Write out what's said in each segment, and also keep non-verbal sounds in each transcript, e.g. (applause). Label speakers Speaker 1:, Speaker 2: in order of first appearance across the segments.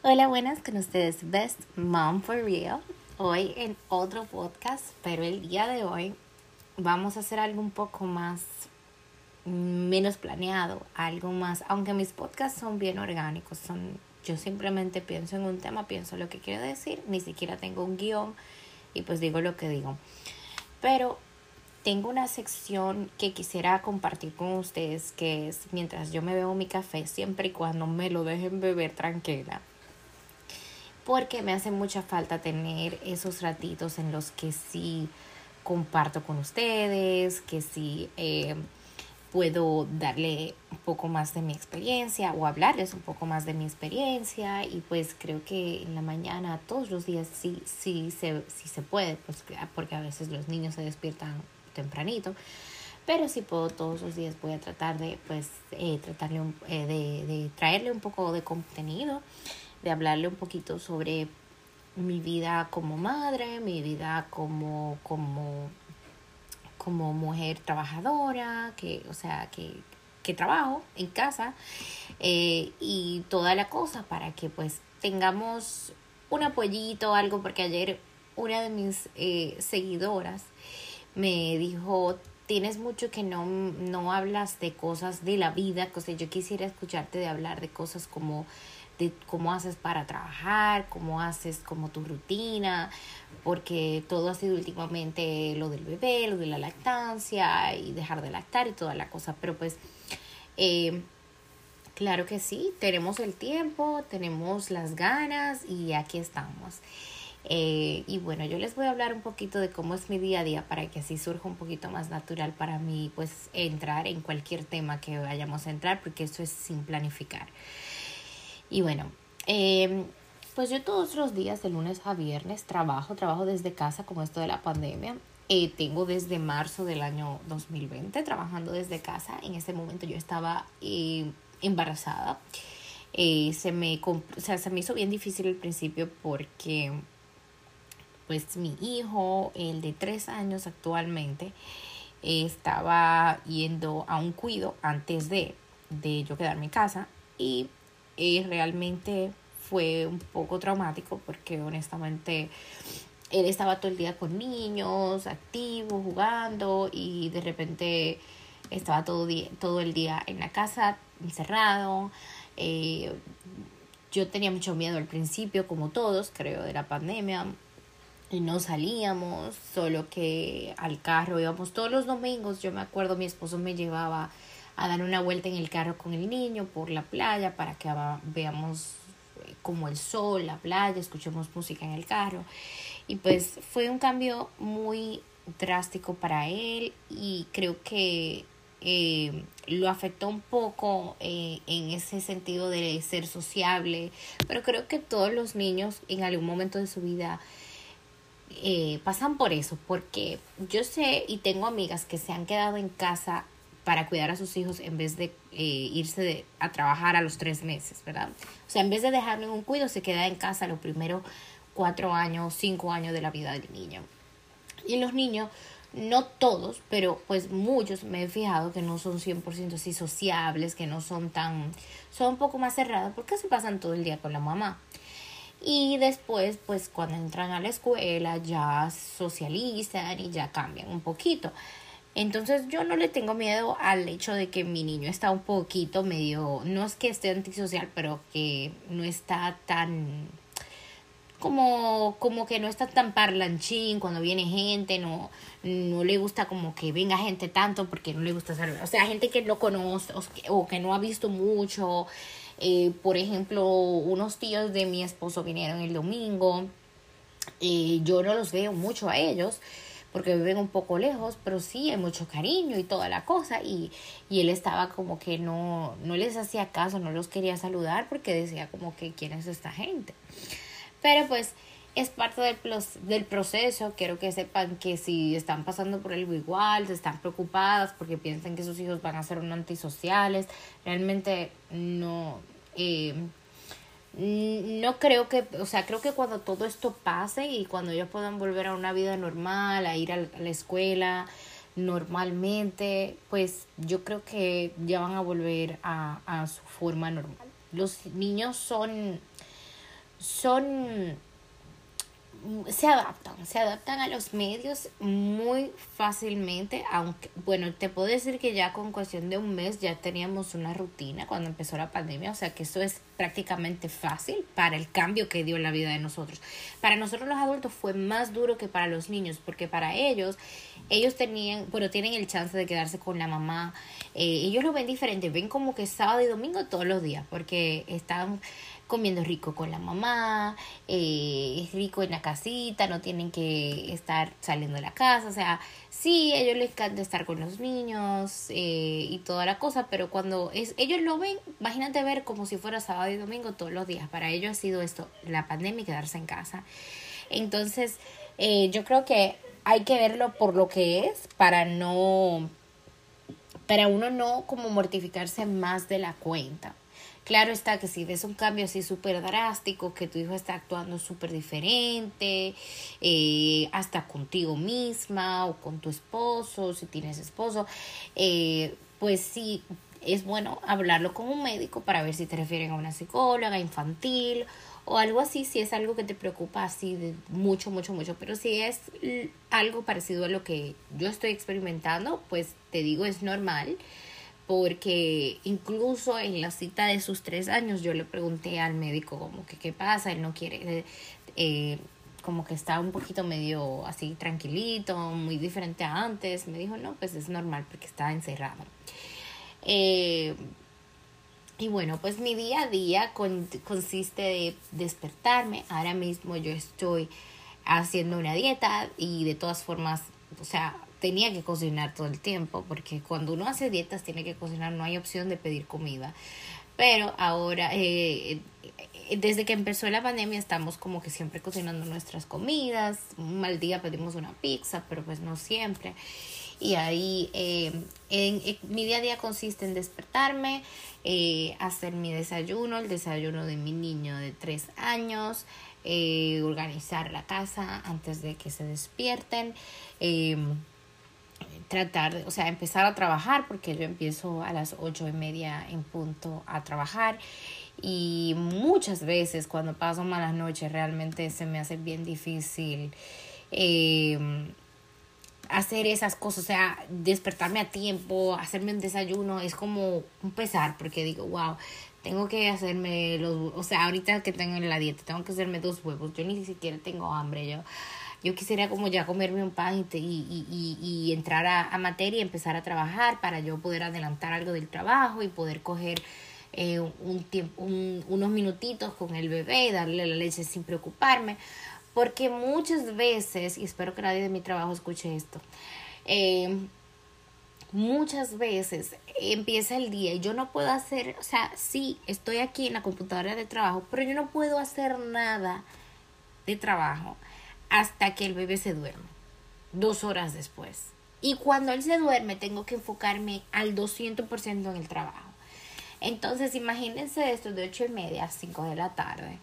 Speaker 1: Hola, buenas, con ustedes Best Mom for Real. Hoy en otro podcast, pero el día de hoy vamos a hacer algo un poco más menos planeado, algo más, aunque mis podcasts son bien orgánicos, son yo simplemente pienso en un tema, pienso lo que quiero decir, ni siquiera tengo un guion y pues digo lo que digo. Pero tengo una sección que quisiera compartir con ustedes que es mientras yo me bebo mi café, siempre y cuando me lo dejen beber tranquila. Porque me hace mucha falta tener esos ratitos en los que sí comparto con ustedes, que sí eh, puedo darle un poco más de mi experiencia o hablarles un poco más de mi experiencia y pues creo que en la mañana todos los días sí, sí, se, sí se puede, pues, porque a veces los niños se despiertan tempranito, pero si puedo todos los días voy a tratar de pues eh, tratarle eh, de, de traerle un poco de contenido, de hablarle un poquito sobre mi vida como madre, mi vida como, como como mujer trabajadora, que, o sea, que, que trabajo en casa eh, y toda la cosa para que pues tengamos un apoyito, algo, porque ayer una de mis eh, seguidoras me dijo, tienes mucho que no, no hablas de cosas de la vida, o yo quisiera escucharte de hablar de cosas como de cómo haces para trabajar, cómo haces como tu rutina, porque todo ha sido últimamente lo del bebé, lo de la lactancia y dejar de lactar y toda la cosa, pero pues eh, claro que sí, tenemos el tiempo, tenemos las ganas y aquí estamos. Eh, y bueno, yo les voy a hablar un poquito de cómo es mi día a día para que así surja un poquito más natural para mí, pues entrar en cualquier tema que vayamos a entrar, porque eso es sin planificar. Y bueno, em, pues yo todos los días, de lunes a viernes, trabajo, trabajo desde casa con esto de la pandemia. Eh, tengo desde marzo del año 2020 trabajando desde casa. En ese momento yo estaba eh, embarazada. Eh, se, me, o sea, se me hizo bien difícil al principio porque pues mi hijo, el de tres años actualmente, estaba yendo a un cuido antes de, de yo quedarme en casa y y realmente fue un poco traumático porque honestamente él estaba todo el día con niños, activo, jugando y de repente estaba todo, día, todo el día en la casa, encerrado. Eh, yo tenía mucho miedo al principio, como todos, creo, de la pandemia. Y no salíamos, solo que al carro íbamos todos los domingos. Yo me acuerdo, mi esposo me llevaba a dar una vuelta en el carro con el niño por la playa para que veamos eh, como el sol, la playa, escuchemos música en el carro. Y pues fue un cambio muy drástico para él y creo que eh, lo afectó un poco eh, en ese sentido de ser sociable, pero creo que todos los niños en algún momento de su vida pasan por eso, porque yo sé y tengo amigas que se han quedado en casa para cuidar a sus hijos en vez de eh, irse a trabajar a los tres meses, ¿verdad? O sea, en vez de dejarlo un cuido, se queda en casa los primeros cuatro años, cinco años de la vida del niño. Y los niños, no todos, pero pues muchos me he fijado que no son 100% así sociables, que no son tan, son un poco más cerrados porque se pasan todo el día con la mamá. Y después, pues cuando entran a la escuela ya socializan y ya cambian un poquito. Entonces yo no le tengo miedo al hecho de que mi niño está un poquito medio, no es que esté antisocial, pero que no está tan como, como que no está tan parlanchín cuando viene gente, no, no le gusta como que venga gente tanto porque no le gusta saludar. O sea, gente que no conoce o que, no ha visto mucho. Eh, por ejemplo, unos tíos de mi esposo vinieron el domingo. y yo no los veo mucho a ellos porque viven un poco lejos, pero sí hay mucho cariño y toda la cosa. Y, y él estaba como que no, no les hacía caso, no los quería saludar porque decía como que quién es esta gente. Pero pues es parte del, del proceso. Quiero que sepan que si están pasando por algo igual, se están preocupadas porque piensan que sus hijos van a ser un antisociales, realmente no. Eh, no creo que, o sea, creo que cuando todo esto pase y cuando ellos puedan volver a una vida normal, a ir a la escuela normalmente, pues yo creo que ya van a volver a, a su forma normal. Los niños son, son se adaptan, se adaptan a los medios muy fácilmente, aunque, bueno, te puedo decir que ya con cuestión de un mes ya teníamos una rutina cuando empezó la pandemia, o sea que eso es prácticamente fácil para el cambio que dio en la vida de nosotros. Para nosotros los adultos fue más duro que para los niños, porque para ellos, ellos tenían, bueno, tienen el chance de quedarse con la mamá, eh, ellos lo ven diferente, ven como que sábado y domingo todos los días, porque están comiendo rico con la mamá, eh, rico en la casita, no tienen que estar saliendo de la casa, o sea, sí, a ellos les encanta estar con los niños eh, y toda la cosa, pero cuando es, ellos lo ven, imagínate ver como si fuera sábado y domingo todos los días, para ellos ha sido esto, la pandemia y quedarse en casa. Entonces, eh, yo creo que hay que verlo por lo que es para no, para uno no como mortificarse más de la cuenta. Claro está que si ves un cambio así súper drástico, que tu hijo está actuando súper diferente, eh, hasta contigo misma o con tu esposo, si tienes esposo, eh, pues sí, es bueno hablarlo con un médico para ver si te refieren a una psicóloga infantil o algo así, si es algo que te preocupa así de mucho, mucho, mucho. Pero si es algo parecido a lo que yo estoy experimentando, pues te digo, es normal porque incluso en la cita de sus tres años yo le pregunté al médico como que qué pasa, él no quiere, eh, como que está un poquito medio así tranquilito, muy diferente a antes, me dijo no, pues es normal porque está encerrado. Eh, y bueno, pues mi día a día consiste de despertarme, ahora mismo yo estoy haciendo una dieta y de todas formas, o sea, tenía que cocinar todo el tiempo, porque cuando uno hace dietas tiene que cocinar, no hay opción de pedir comida. Pero ahora, eh, desde que empezó la pandemia, estamos como que siempre cocinando nuestras comidas. Un mal día pedimos una pizza, pero pues no siempre. Y ahí eh, en, mi día a día consiste en despertarme, eh, hacer mi desayuno, el desayuno de mi niño de tres años, organizar la casa antes de que se despierten tratar, o sea, empezar a trabajar, porque yo empiezo a las ocho y media en punto a trabajar. Y muchas veces cuando paso malas noches realmente se me hace bien difícil em, hacer esas cosas, o sea, despertarme a tiempo, hacerme un desayuno, es como un pesar, porque digo, wow, tengo que hacerme los, o sea, ahorita que tengo en la dieta, tengo que hacerme dos huevos, yo ni siquiera tengo hambre, yo yo quisiera como ya comerme un pan y, y, y, entrar a, materia y empezar a trabajar para yo poder adelantar algo del trabajo y poder coger eh, un tiempo, unos minutitos con el bebé y darle la leche sin preocuparme. Porque muchas veces, y espero que nadie de mi trabajo escuche esto, eh, muchas veces empieza el día y yo no puedo hacer, o sea, sí, estoy aquí en la computadora de trabajo, pero yo no puedo hacer nada de trabajo hasta que el bebé se duerme, dos horas después. Y cuando él se duerme, tengo que enfocarme al 200% en el trabajo. Entonces, imagínense esto de ocho y media a 5 de la tarde,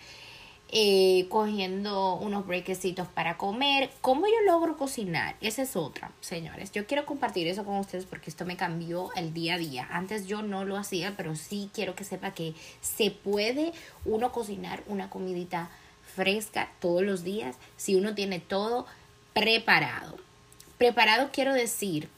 Speaker 1: eh, cogiendo unos breakecitos para comer. ¿Cómo yo logro cocinar? Esa es otra, señores. Yo quiero compartir eso con ustedes porque esto me cambió el día a día. Antes yo no lo hacía, pero sí quiero que sepa que se puede uno cocinar una comidita fresca todos los días si uno tiene todo preparado. Preparado quiero decir,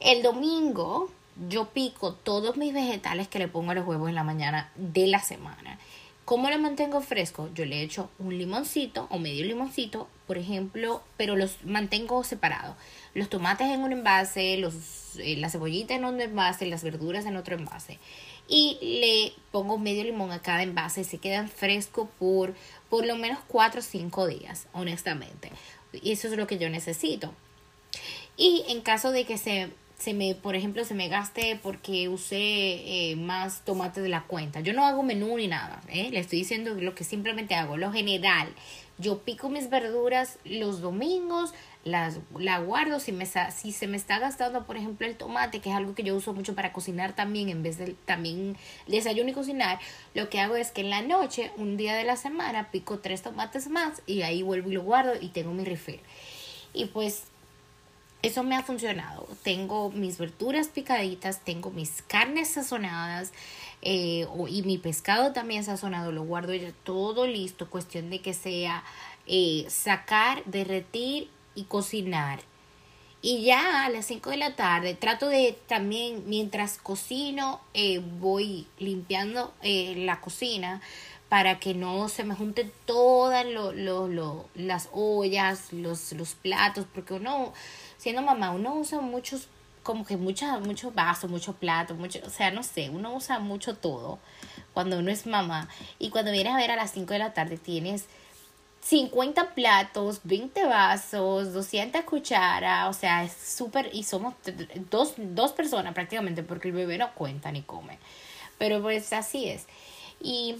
Speaker 1: el domingo yo pico todos mis vegetales que le pongo a los huevos en la mañana de la semana. ¿Cómo lo mantengo fresco? Yo le echo un limoncito o medio limoncito, por ejemplo, pero los mantengo separados. Los tomates en un envase, los, eh, la cebollita en un envase, las verduras en otro envase y le pongo medio limón a cada envase y se quedan frescos por por lo menos 4 o 5 días, honestamente. Y eso es lo que yo necesito. Y en caso de que se, se me, por ejemplo, se me gaste porque usé eh, más tomate de la cuenta. Yo no hago menú ni nada, ¿eh? le estoy diciendo lo que simplemente hago, lo general. Yo pico mis verduras los domingos, las, la guardo. Si, me, si se me está gastando, por ejemplo, el tomate, que es algo que yo uso mucho para cocinar también, en vez de también desayuno y cocinar, lo que hago es que en la noche, un día de la semana, pico tres tomates más y ahí vuelvo y lo guardo y tengo mi refill. Y pues eso me ha funcionado. Tengo mis verduras picaditas, tengo mis carnes sazonadas, Eh, y mi pescado también sazonado lo guardo ya todo listo. Cuestión de que sea eh, sacar, derretir y cocinar. Y ya a las 5 de la tarde trato de también, mientras cocino, eh, voy limpiando la cocina para que no se me junten todas lo, lo, las ollas, los, los platos, porque uno, siendo mamá, uno usa muchos, como que muchos mucho vasos, mucho plato, mucho, o sea, no sé, uno usa mucho todo cuando uno es mamá. Y cuando vienes a ver a las 5 de la tarde tienes 50 platos, 20 vasos, 200 cucharas, o sea, es súper, y somos dos, dos personas prácticamente, porque el bebé no cuenta ni come. Pero pues así es. Y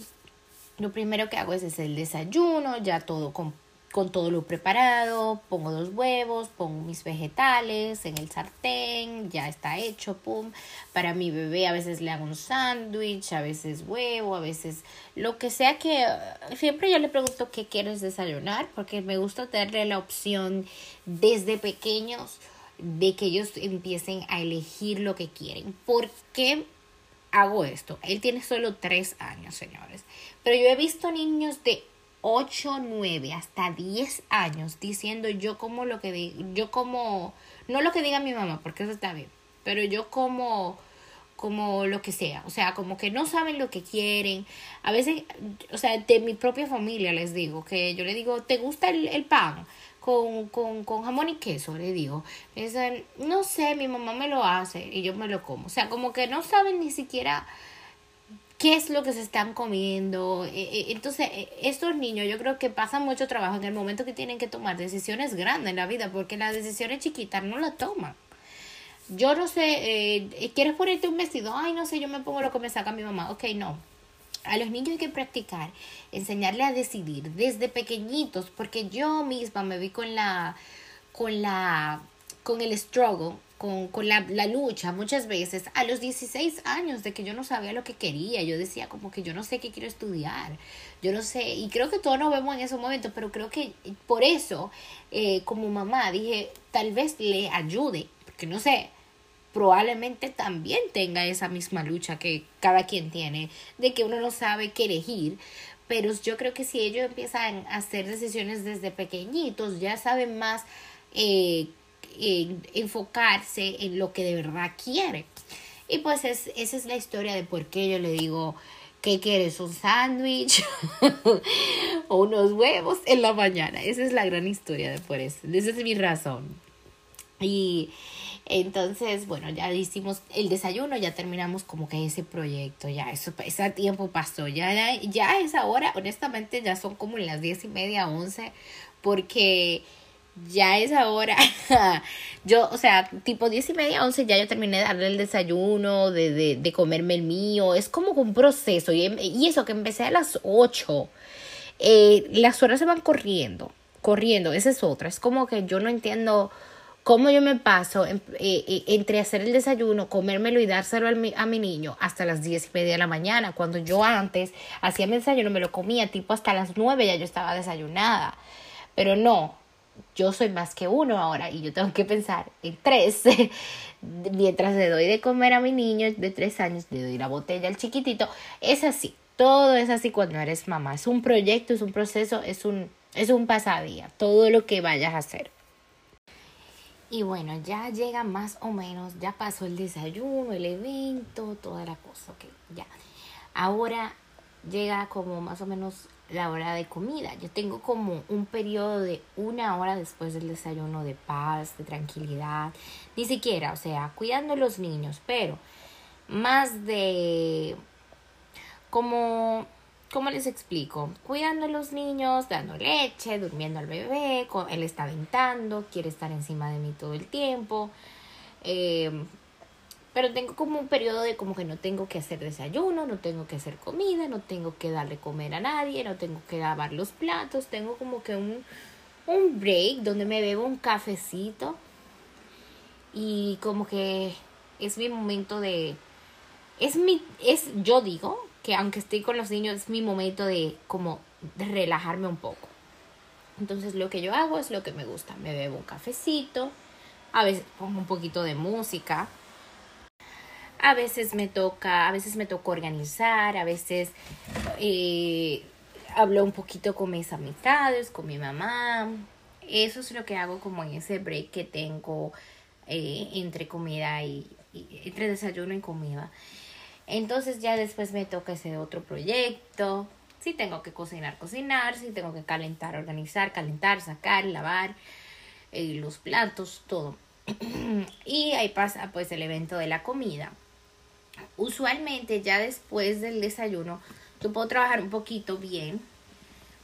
Speaker 1: lo primero que hago es, es el desayuno, ya todo con, con todo lo preparado, pongo dos huevos, pongo mis vegetales en el sartén, ya está hecho, pum. Para mi bebé a veces le hago un sándwich, a veces huevo, a veces lo que sea que... Siempre yo le pregunto qué quieres desayunar, porque me gusta darle la opción desde pequeños de que ellos empiecen a elegir lo que quieren. ¿Por qué hago esto? Él tiene solo tres años, señores. Pero yo he visto niños de 8, 9, hasta 10 años diciendo yo como lo que digo, yo como, no lo que diga mi mamá, porque eso está bien, pero yo como, como lo que sea, o sea, como que no saben lo que quieren. A veces, o sea, de mi propia familia les digo, que yo le digo, ¿te gusta el, pan? Con, con, con, jamón y queso, le digo. no sé, mi mamá me lo hace y yo me lo como. O sea, como que no saben ni siquiera qué es lo que se están comiendo. E, e, entonces, e, estos niños yo creo que pasan mucho trabajo en el momento que tienen que tomar decisiones grandes en la vida, porque las decisiones chiquitas no las toman. Yo no sé, eh, ¿quieres ponerte un vestido? Ay, no sé, yo me pongo lo que me saca mi mamá. Ok, no. A los niños hay que practicar, enseñarle a decidir desde pequeñitos, porque yo misma me vi con la, con la, con el struggle con, con la, la, lucha muchas veces a los 16 años de que yo no sabía lo que quería. Yo decía como que yo no sé qué quiero estudiar. Yo no sé, y creo que todos nos vemos en esos momentos, pero creo que por eso, eh, como mamá, dije, tal vez le ayude, porque no sé, probablemente también tenga esa misma lucha que cada quien tiene, de que uno no sabe qué elegir. Pero yo creo que si ellos empiezan a hacer decisiones desde pequeñitos, ya saben más eh, enfocarse en lo que de verdad quiere. Y pues es, esa es la historia de por qué yo le digo, ¿qué quieres? ¿Un sándwich? (laughs) o unos huevos en la mañana. Esa es la gran historia de por eso. Esa es mi razón. Y entonces, bueno, ya hicimos el desayuno, ya terminamos como que ese proyecto, ya eso, ese tiempo pasó, ya, ya, ya esa hora, honestamente, ya son como las diez y media, once, porque ya es ahora. (laughs) yo, o sea, tipo diez y media, once, ya yo terminé de darle el desayuno, de, de, de comerme el mío. Es como un proceso. Y, y eso que empecé a las ocho. Eh, las horas se van corriendo, corriendo. Esa es otra. Es como que yo no entiendo cómo yo me paso eh, eh, entre hacer el desayuno, comérmelo y dárselo a mi, a mi niño hasta las diez y media de la mañana. Cuando yo antes hacía mi desayuno, me lo comía tipo hasta las nueve, ya yo estaba desayunada. Pero no, yo soy más que uno ahora y yo tengo que pensar en tres. (laughs) Mientras le doy de comer a mi niño de tres años, le doy la botella al chiquitito. Es así, todo es así cuando eres mamá. Es un proyecto, es un proceso, es un, es un pasadía, todo lo que vayas a hacer. Y bueno, ya llega más o menos, ya pasó el desayuno, el evento, toda la cosa, ok, ya. Ahora llega como más o menos la hora de comida. Yo tengo como un periodo de una hora después del desayuno de paz, de tranquilidad, ni siquiera, o sea, cuidando a los niños, pero más de como ¿Cómo les explico? Cuidando a los niños, dando leche, durmiendo al bebé, él está aventando, quiere estar encima de mí todo el tiempo. Eh, pero tengo como un periodo de como que no tengo que hacer desayuno, no tengo que hacer comida, no tengo que darle comer a nadie, no tengo que lavar los platos, tengo como que un, un break donde me bebo un cafecito y como que es mi momento de es mi es yo digo que aunque estoy con los niños es mi momento de como de relajarme un poco. Entonces lo que yo hago es lo que me gusta, me bebo un cafecito, a veces pongo un poquito de música A veces me toca, a veces me toca organizar, a veces eh, hablo un poquito con mis amistades, con mi mamá. Eso es lo que hago como en ese break que tengo eh, entre comida y, entre desayuno y comida. Entonces ya después me toca ese otro proyecto. Si tengo que cocinar, cocinar. Si tengo que calentar, organizar, calentar, sacar, lavar eh, los platos, todo. (clears throat) y ahí pasa pues el evento de la comida. Usualmente ya después del desayuno yo puedo trabajar un poquito bien.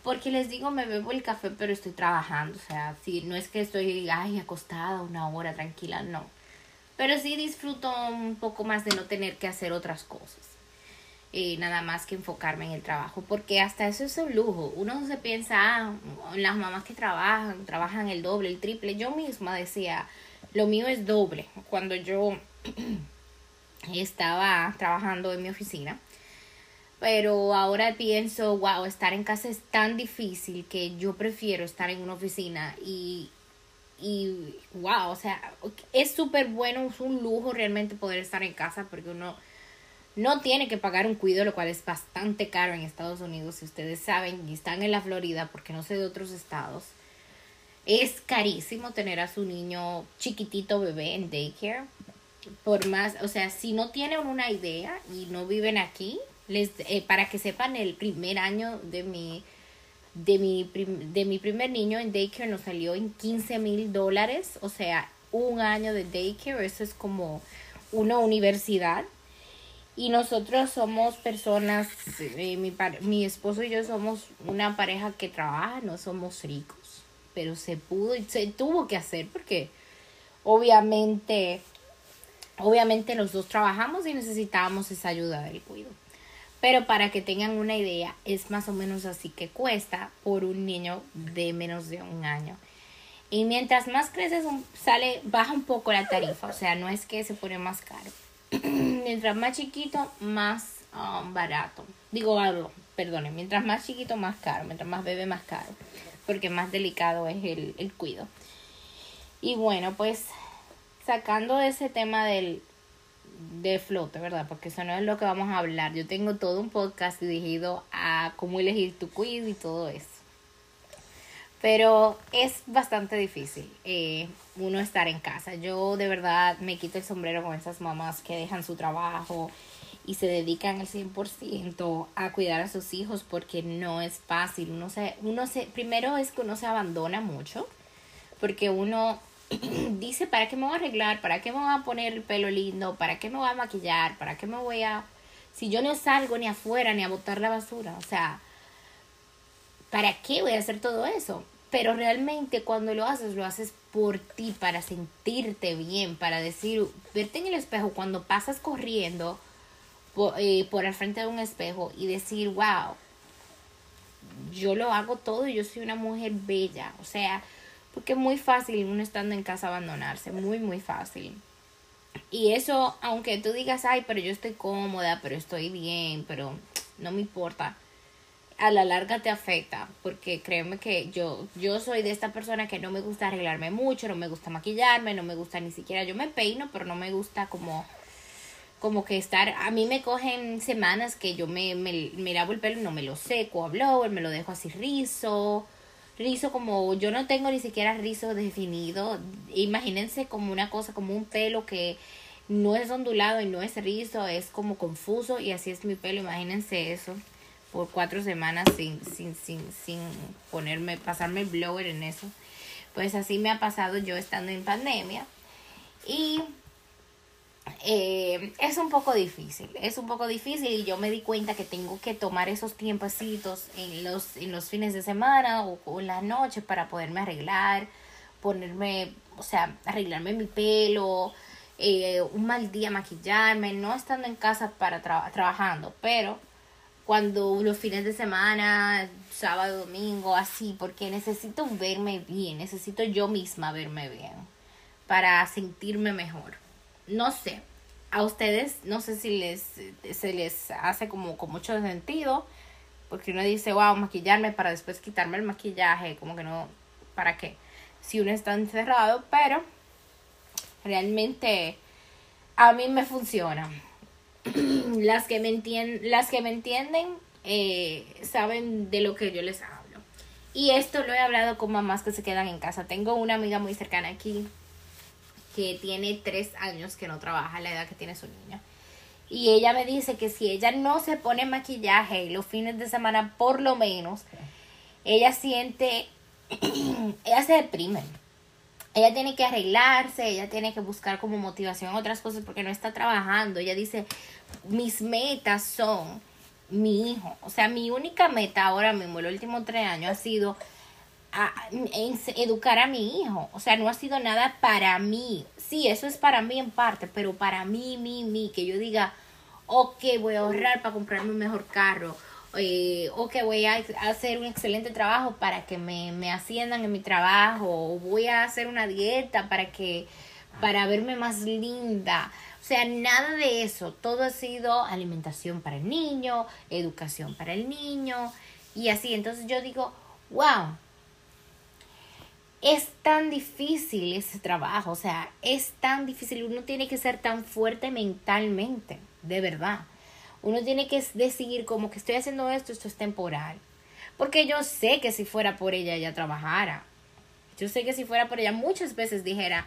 Speaker 1: Porque les digo, me bebo el café, pero estoy trabajando. O sea, si no es que estoy ay, acostada una hora tranquila, no. Pero sí disfruto un poco más de no tener que hacer otras cosas. Eh, nada más que enfocarme en el trabajo. Porque hasta eso es un lujo. Uno se piensa, ah, las mamás que trabajan, trabajan el doble, el triple. Yo misma decía, lo mío es doble. Cuando yo (clears throat) estaba trabajando en mi oficina. Pero ahora pienso, wow, estar en casa es tan difícil que yo prefiero estar en una oficina y, y wow, o sea, es súper bueno, es un lujo realmente poder estar en casa porque uno no tiene que pagar un cuido, lo cual es bastante caro en Estados Unidos, si ustedes saben y están en la Florida, porque no sé de otros estados. Es carísimo tener a su niño chiquitito bebé en daycare por más, o sea, si no tienen una idea y no viven aquí, les, eh, para que sepan, el primer año de mi, de mi, de mi primer niño en daycare nos salió en 15 mil dólares, o sea, un año de daycare, eso es como una universidad. Y nosotros somos personas, eh, mi, mi esposo y yo somos una pareja que trabaja, no somos ricos, pero se pudo y se tuvo que hacer porque obviamente Obviamente los dos trabajamos y necesitábamos esa ayuda del cuido. Pero para que tengan una idea, es más o menos así que cuesta por un niño de menos de un año. Y mientras más creces, sale, baja un poco la tarifa. O sea, no es que se pone más caro. (clears throat) mientras más chiquito, más um, barato. Digo algo, perdone. Mientras más chiquito, más caro. Mientras más bebé, más caro. Porque más delicado es el, el cuido. Y bueno, pues sacando ese tema del de flote, ¿verdad? Porque eso no es lo que vamos a hablar. Yo tengo todo un podcast dirigido a cómo elegir tu quiz y todo eso. Pero es bastante difícil eh, uno estar en casa. Yo de verdad me quito el sombrero con esas mamás que dejan su trabajo y se dedican al 100% a cuidar a sus hijos porque no es fácil. Uno se, uno se, primero es que uno se abandona mucho porque uno (clears throat) dice, ¿para qué me voy a arreglar? ¿Para qué me voy a poner el pelo lindo? ¿Para qué me voy a maquillar? ¿Para qué me voy a... Si yo no salgo ni afuera ni a botar la basura, o sea, ¿para qué voy a hacer todo eso? Pero realmente cuando lo haces, lo haces por ti, para sentirte bien, para decir, verte en el espejo cuando pasas corriendo por, eh, por al frente de un espejo y decir, wow, yo lo hago todo y yo soy una mujer bella. O sea, porque es muy fácil uno estando en casa abandonarse, muy, muy fácil. Y eso, aunque tú digas, ay, pero yo estoy cómoda, pero estoy bien, pero no me importa. A la larga te afecta, porque créeme que yo, yo soy de esta persona que no me gusta arreglarme mucho, no me gusta maquillarme, no me gusta ni siquiera, yo me peino, pero no me gusta como, como que estar, a mí me cogen semanas que yo me, me, me lavo el pelo y no me lo seco a blower, me lo dejo así rizo, rizo como yo no tengo ni siquiera rizo definido. Imagínense como una cosa, como un pelo que no es ondulado y no es rizo, es como confuso y así es mi pelo. Imagínense eso por cuatro semanas sin, sin, sin, sin ponerme, pasarme el blower en eso. Pues así me ha pasado yo estando en pandemia. Y eh, es un poco difícil, es un poco difícil y yo me di cuenta que tengo que tomar esos tiempecitos en los, en los fines de semana o, en la noche para poderme arreglar, ponerme, o sea, arreglarme mi pelo, eh, un mal día maquillarme, no estando en casa para trabajando, pero cuando los fines de semana, sábado, domingo, así, porque necesito verme bien, necesito yo misma verme bien para sentirme mejor no sé, a ustedes no sé si les se les hace como con mucho sentido, porque uno dice, wow, maquillarme para después quitarme el maquillaje, como que no, ¿para qué? Si uno está encerrado, pero realmente a mí me funciona. (clears throat) las que me entienden, las que me entienden eh, saben de lo que yo les hablo. Y esto lo he hablado con mamás que se quedan en casa. Tengo una amiga muy cercana aquí que tiene tres años que no trabaja, la edad que tiene su niño. Y ella me dice que si ella no se pone maquillaje los fines de semana, por lo menos, ella siente, (clears throat) ella se deprime. Ella tiene que arreglarse, ella tiene que buscar como motivación otras cosas porque no está trabajando. Ella dice, mis metas son mi hijo. O sea, mi única meta ahora mismo, los últimos tres años, ha sido educar a mi hijo. O sea, no ha sido nada para mí. Sí, eso es para mí en parte, pero para mí, mí, mí, que yo diga, ok, voy a ahorrar para comprarme un mejor carro. Eh, o que voy a hacer un excelente trabajo para que me, me asciendan en mi trabajo. O voy a hacer una dieta para que para verme más linda. O sea, nada de eso. Todo ha sido alimentación para el niño, educación para el niño y así. Entonces yo digo, wow, es tan difícil ese trabajo, o sea, es tan difícil, uno tiene que ser tan fuerte mentalmente, de verdad. Uno tiene que decidir como que estoy haciendo esto, esto es temporal. Porque yo sé que si fuera por ella, ella trabajara. Yo sé que si fuera por ella, muchas veces dijera,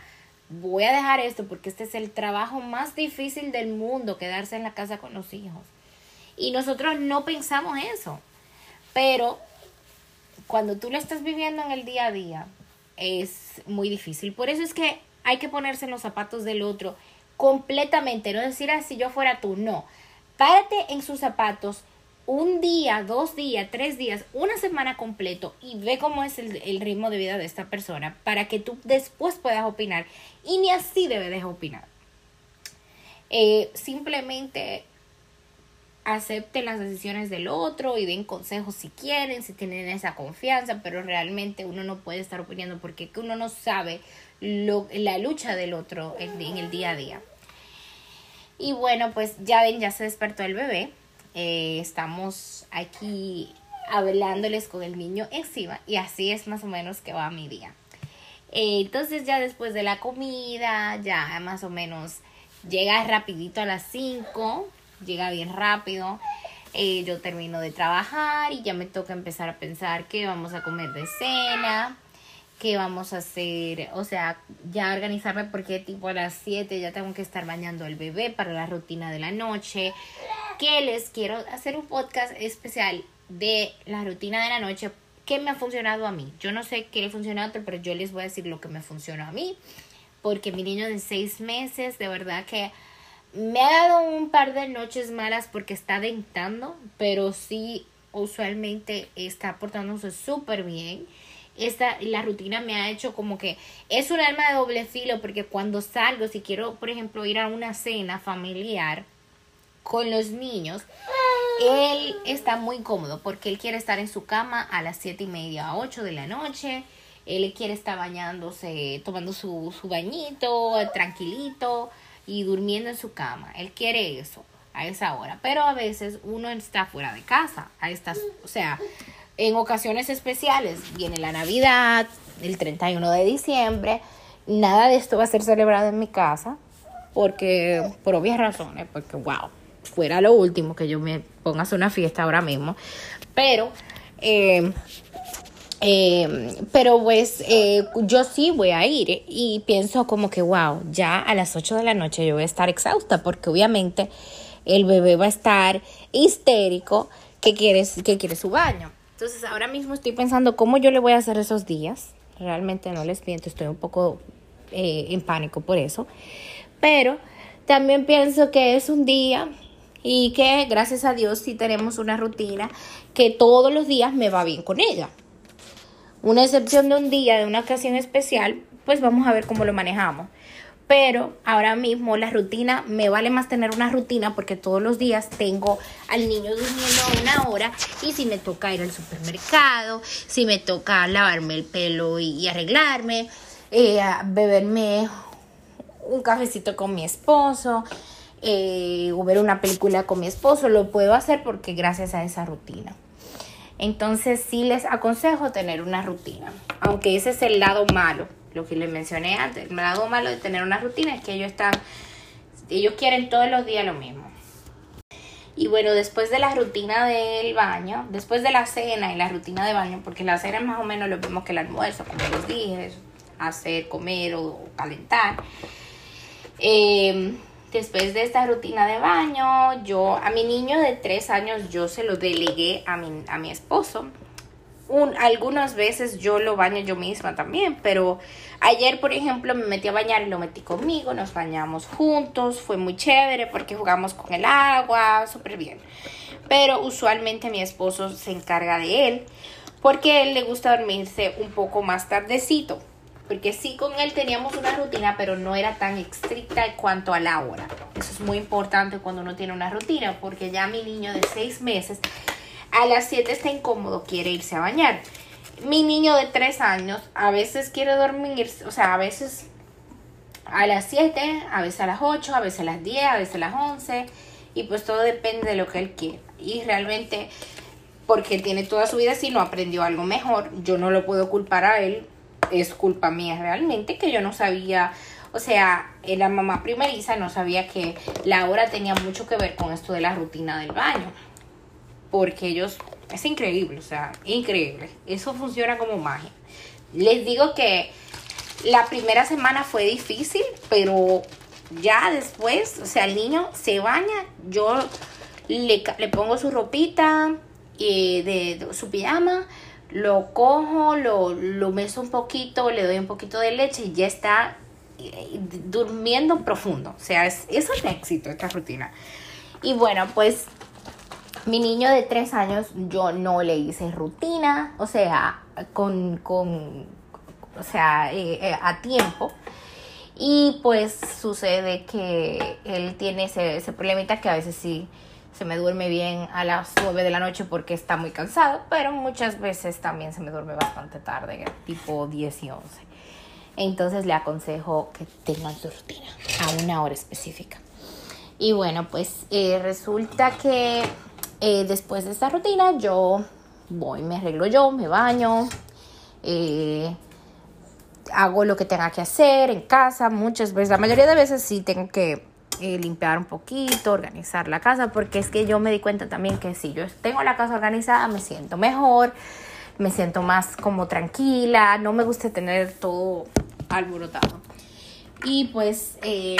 Speaker 1: voy a dejar esto porque este es el trabajo más difícil del mundo, quedarse en la casa con los hijos. Y nosotros no pensamos eso. Pero cuando tú lo estás viviendo en el día a día, es muy difícil. Por eso es que hay que ponerse en los zapatos del otro completamente, no decir así ah, yo fuera tú, no. Párate en sus zapatos un día, dos días, tres días, una semana completo y ve cómo es el, ritmo de vida de esta persona para que tú después puedas opinar. Y ni así debe de opinar. Eh, simplemente acepten las decisiones del otro y den consejos si quieren, si tienen esa confianza, pero realmente uno no puede estar opinando porque uno no sabe lo, la lucha del otro en, el día a día. Y bueno, pues ya ven, ya se despertó el bebé. Eh, estamos aquí hablándoles con el niño encima y así es más o menos que va mi día. Eh, entonces ya después de la comida, ya más o menos llega rapidito a las 5 llega bien rápido. Eh, yo termino de trabajar y ya me toca empezar a pensar qué vamos a comer de cena, qué vamos a hacer, o sea, ya organizarme porque tipo a las 7 ya tengo que estar bañando al bebé para la rutina de la noche, que les quiero hacer un podcast especial de la rutina de la noche que me ha funcionado a mí. Yo no sé qué le funciona a otro, pero yo les voy a decir lo que me funcionó a mí, porque mi niño de 6 meses, de verdad que me ha dado un par de noches malas porque está dentando, pero sí usualmente está portándose súper bien. Esta, la rutina me ha hecho como que es un arma de doble filo porque cuando salgo, si quiero, por ejemplo, ir a una cena familiar con los niños, él está muy cómodo porque él quiere estar en su cama a las siete y media, a 8 de la noche. Él quiere estar bañándose, tomando su, su bañito, tranquilito y durmiendo en su cama. Él quiere eso a esa hora. Pero a veces uno está fuera de casa. A estas, o sea, en ocasiones especiales viene la Navidad, el 31 de diciembre. Nada de esto va a ser celebrado en mi casa. Porque, por obvias razones, porque wow, fuera lo último que yo me ponga a hacer una fiesta ahora mismo. Pero eh, eh, pero pues eh, yo sí voy a ir y pienso como que, wow, ya a las 8 de la noche yo voy a estar exhausta porque obviamente el bebé va a estar histérico que quiere, que quiere su baño. Entonces ahora mismo estoy pensando cómo yo le voy a hacer esos días. Realmente no les miento, estoy un poco eh, en pánico por eso. Pero también pienso que es un día y que gracias a Dios sí tenemos una rutina que todos los días me va bien con ella una excepción de un día, de una ocasión especial, pues vamos a ver cómo lo manejamos. Pero ahora mismo la rutina, me vale más tener una rutina porque todos los días tengo al niño durmiendo una hora y si me toca ir al supermercado, si me toca lavarme el pelo y, arreglarme, eh, beberme un cafecito con mi esposo, eh, o ver una película con mi esposo, lo puedo hacer porque gracias a esa rutina. Entonces sí les aconsejo tener una rutina, aunque ese es el lado malo, lo que les mencioné antes. El lado malo de tener una rutina es que ellos están, ellos quieren todos los días lo mismo. Y bueno, después de la rutina del baño, después de la cena y la rutina de baño, porque la cena es más o menos lo mismo que el almuerzo, como les dije, hacer, comer o calentar. Eh, después de esta rutina de baño, yo a mi niño de tres años yo se lo delegué a mi, a mi esposo. Un, algunas veces yo lo baño yo misma también, pero ayer, por ejemplo, me metí a bañar y lo metí conmigo, nos bañamos juntos, fue muy chévere porque jugamos con el agua, súper bien. Pero usualmente mi esposo se encarga de él porque a él le gusta dormirse un poco más tardecito porque sí con él teníamos una rutina, pero no era tan estricta en cuanto a la hora. Eso es muy importante cuando uno tiene una rutina, porque ya mi niño de seis meses a las 7 está incómodo, quiere irse a bañar. Mi niño de 3 años a veces quiere dormir, o sea, a veces a las 7, a veces a las 8, a veces a las 10, a veces a las 11, y pues todo depende de lo que él quiera. Y realmente, porque él tiene toda su vida así, no aprendió algo mejor, yo no lo puedo culpar a él es culpa mía realmente que yo no sabía, o sea, la mamá primeriza no sabía que la hora tenía mucho que ver con esto de la rutina del baño. Porque ellos, es increíble, o sea, increíble. Eso funciona como magia. Les digo que la primera semana fue difícil, pero ya después, o sea, el niño se baña, yo le, le pongo su ropita eh, de su pijama, lo cojo, lo, lo meso un poquito, le doy un poquito de leche y ya está durmiendo profundo. O sea, es, es éxito, esta rutina. Y bueno, pues mi niño de tres años yo no le hice rutina, o sea, con, con o sea, eh, eh, a tiempo. Y pues sucede que él tiene ese, ese problemita que a veces sí se me duerme bien a las 9 de la noche porque está muy cansado, pero muchas veces también se me duerme bastante tarde, tipo 10 y 11. Entonces le aconsejo que tengan su rutina a una hora específica. Y bueno, pues eh, resulta que eh, después de esta rutina yo voy, me arreglo yo, me baño, eh, hago lo que tenga que hacer en casa. Muchas veces, la mayoría de veces sí tengo que limpiar un poquito, organizar la casa, porque es que yo me di cuenta también que si yo tengo la casa organizada me siento mejor, me siento más como tranquila, no me gusta tener todo alborotado. Y pues eh,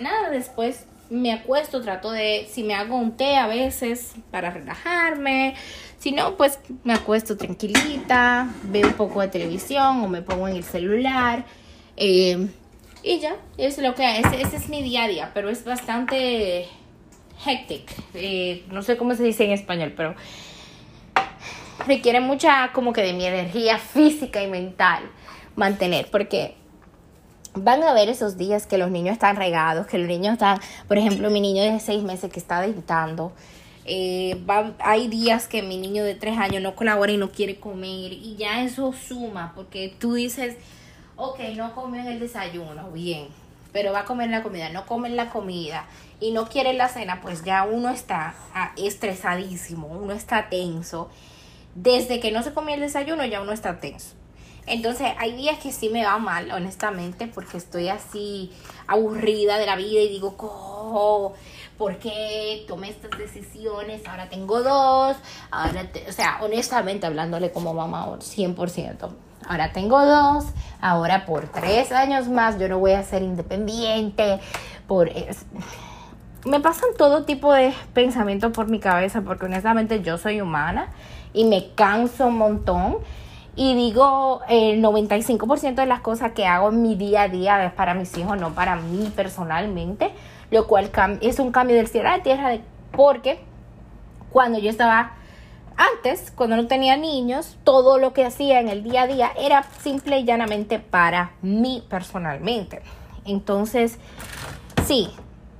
Speaker 1: nada, después me acuesto, trato de, si me hago un té a veces para relajarme, si no, pues me acuesto tranquilita, veo un poco de televisión o me pongo en el celular. Eh, y ya, es lo que ese, ese es mi día a día, pero es bastante hectic. Eh, no sé cómo se dice en español, pero requiere mucha como que de mi energía (laughs) física y mental mantener, porque van a ver esos días que los niños están regados, que los niños están, por ejemplo, mi niño de seis meses que está dentando. Eh, hay días que mi niño de tres años no colabora y no quiere comer y ya eso suma porque tú dices, ok, no comió en el desayuno, bien, pero va a comer la comida, no come la comida y no quiere la cena, pues ya uno está ah, estresadísimo, uno está tenso. Desde que no se comió el desayuno ya uno está tenso. Entonces hay días que sí me va mal, honestamente, porque estoy así aburrida de la vida y digo, oh, ¿por qué tomé estas decisiones? Ahora tengo dos, ahora, o sea, honestamente hablándole como mamá, 100%. Ahora tengo dos, ahora por tres años más yo no voy a ser independiente. Por, me pasan todo tipo de pensamientos por mi cabeza porque honestamente yo soy humana y me canso un montón. Y digo, el 95% de las cosas que hago en mi día a día es para mis hijos, no para mí personalmente, lo cual es un cambio del cielo a la tierra porque cuando yo estaba antes, cuando no tenía niños, todo lo que hacía en el día a día era simple y llanamente para mí personalmente. Entonces, sí,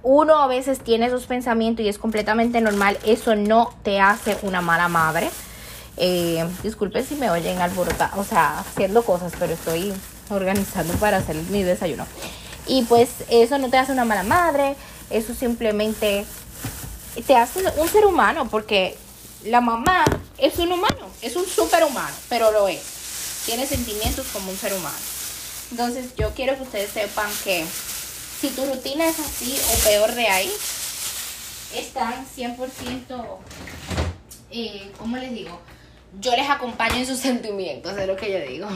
Speaker 1: uno a veces tiene esos pensamientos y es completamente normal. Eso no te hace una mala madre. Eh, disculpen si me oyen alborotar, o sea, haciendo cosas, pero estoy organizando para hacer mi desayuno. Y pues eso no te hace una mala madre, eso simplemente te hace un ser humano, porque la mamá es un humano, es un superhumano, pero lo es. Tiene sentimientos como un ser humano. Entonces yo quiero que ustedes sepan que si tu rutina es así o peor de ahí, están 100%, eh, ¿cómo les digo? Yo les acompaño en sus (laughs) sentimientos, es lo que yo digo.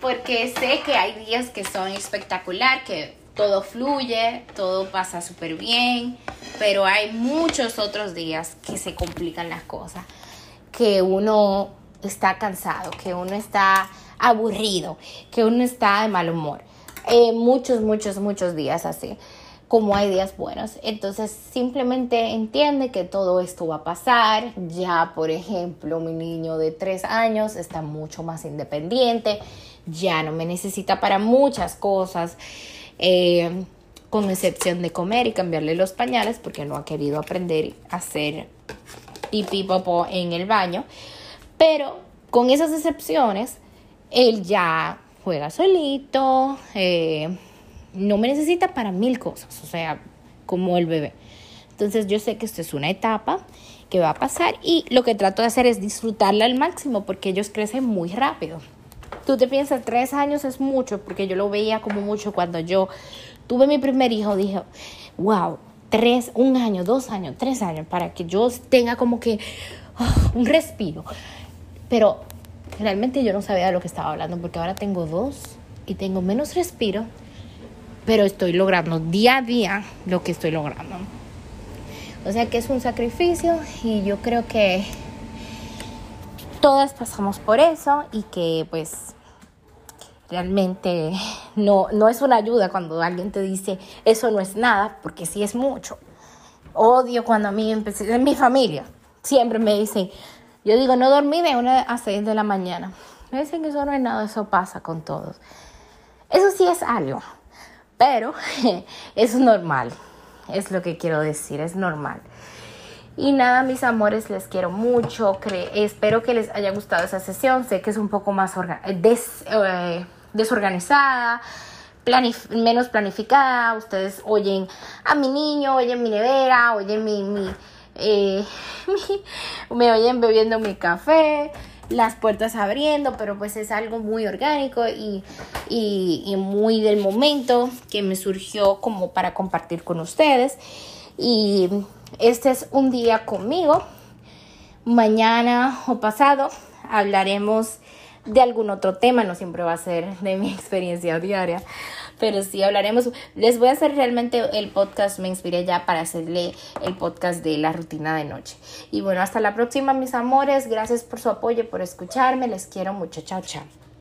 Speaker 1: Porque sé que hay días que son espectacular, que todo fluye, todo pasa súper bien, pero hay muchos otros días que se complican las cosas, que uno está cansado, que uno está aburrido, que uno está de mal humor. Eh, muchos, muchos, muchos días así, como hay días buenos. Entonces simplemente entiende que todo esto va a pasar. Ya, por ejemplo, mi niño de tres años está mucho más independiente, ya no me necesita para muchas cosas. Eh, con excepción de comer y cambiarle los pañales porque no ha querido aprender a hacer pipí popó en el baño. Pero con esas excepciones, él ya juega solito, eh, no me necesita para mil cosas, o sea, como el bebé. Entonces yo sé que esto es una etapa que va a pasar y lo que trato de hacer es disfrutarla al máximo porque ellos crecen muy rápido. Tú te piensas, tres años es mucho, porque yo lo veía como mucho cuando yo tuve mi primer hijo, dije, wow, tres, un año, dos años, tres años, para que yo tenga como que ah, un respiro. Pero realmente yo no sabía de lo que estaba hablando porque ahora tengo dos y tengo menos respiro, pero estoy logrando día a día lo que estoy logrando. O sea que es un sacrificio y yo creo que todas pasamos por eso y que pues realmente no, no es una ayuda cuando alguien te dice eso no es nada, porque sí es mucho. Odio cuando a mí empecé, en mi familia, siempre me dicen, yo digo, no dormí de una a seis de la mañana. Me dicen que eso no es nada, eso pasa con todos. Eso sí es algo, pero (laughs) es normal, es lo que quiero decir, es normal. Y nada, mis amores, les quiero mucho. espero que les haya gustado esa sesión. Sé que es un poco más eh, desorganizada, menos planificada. Ustedes oyen a mi niño, oyen mi nevera, oyen mi, mi eh, (laughs) me oyen bebiendo mi café, las puertas abriendo, pero pues es algo muy orgánico y, y, muy del momento que me surgió como para compartir con ustedes. Y este es un día conmigo. Mañana o pasado hablaremos de algún otro tema, no siempre va a ser de mi (laughs) experiencia diaria, pero sí hablaremos. Les voy a hacer realmente el podcast, me inspiré ya para hacerle el podcast de la rutina de noche. Y bueno, hasta la próxima, mis amores. Gracias por su apoyo, por escucharme. Les quiero mucho. Chao, chao.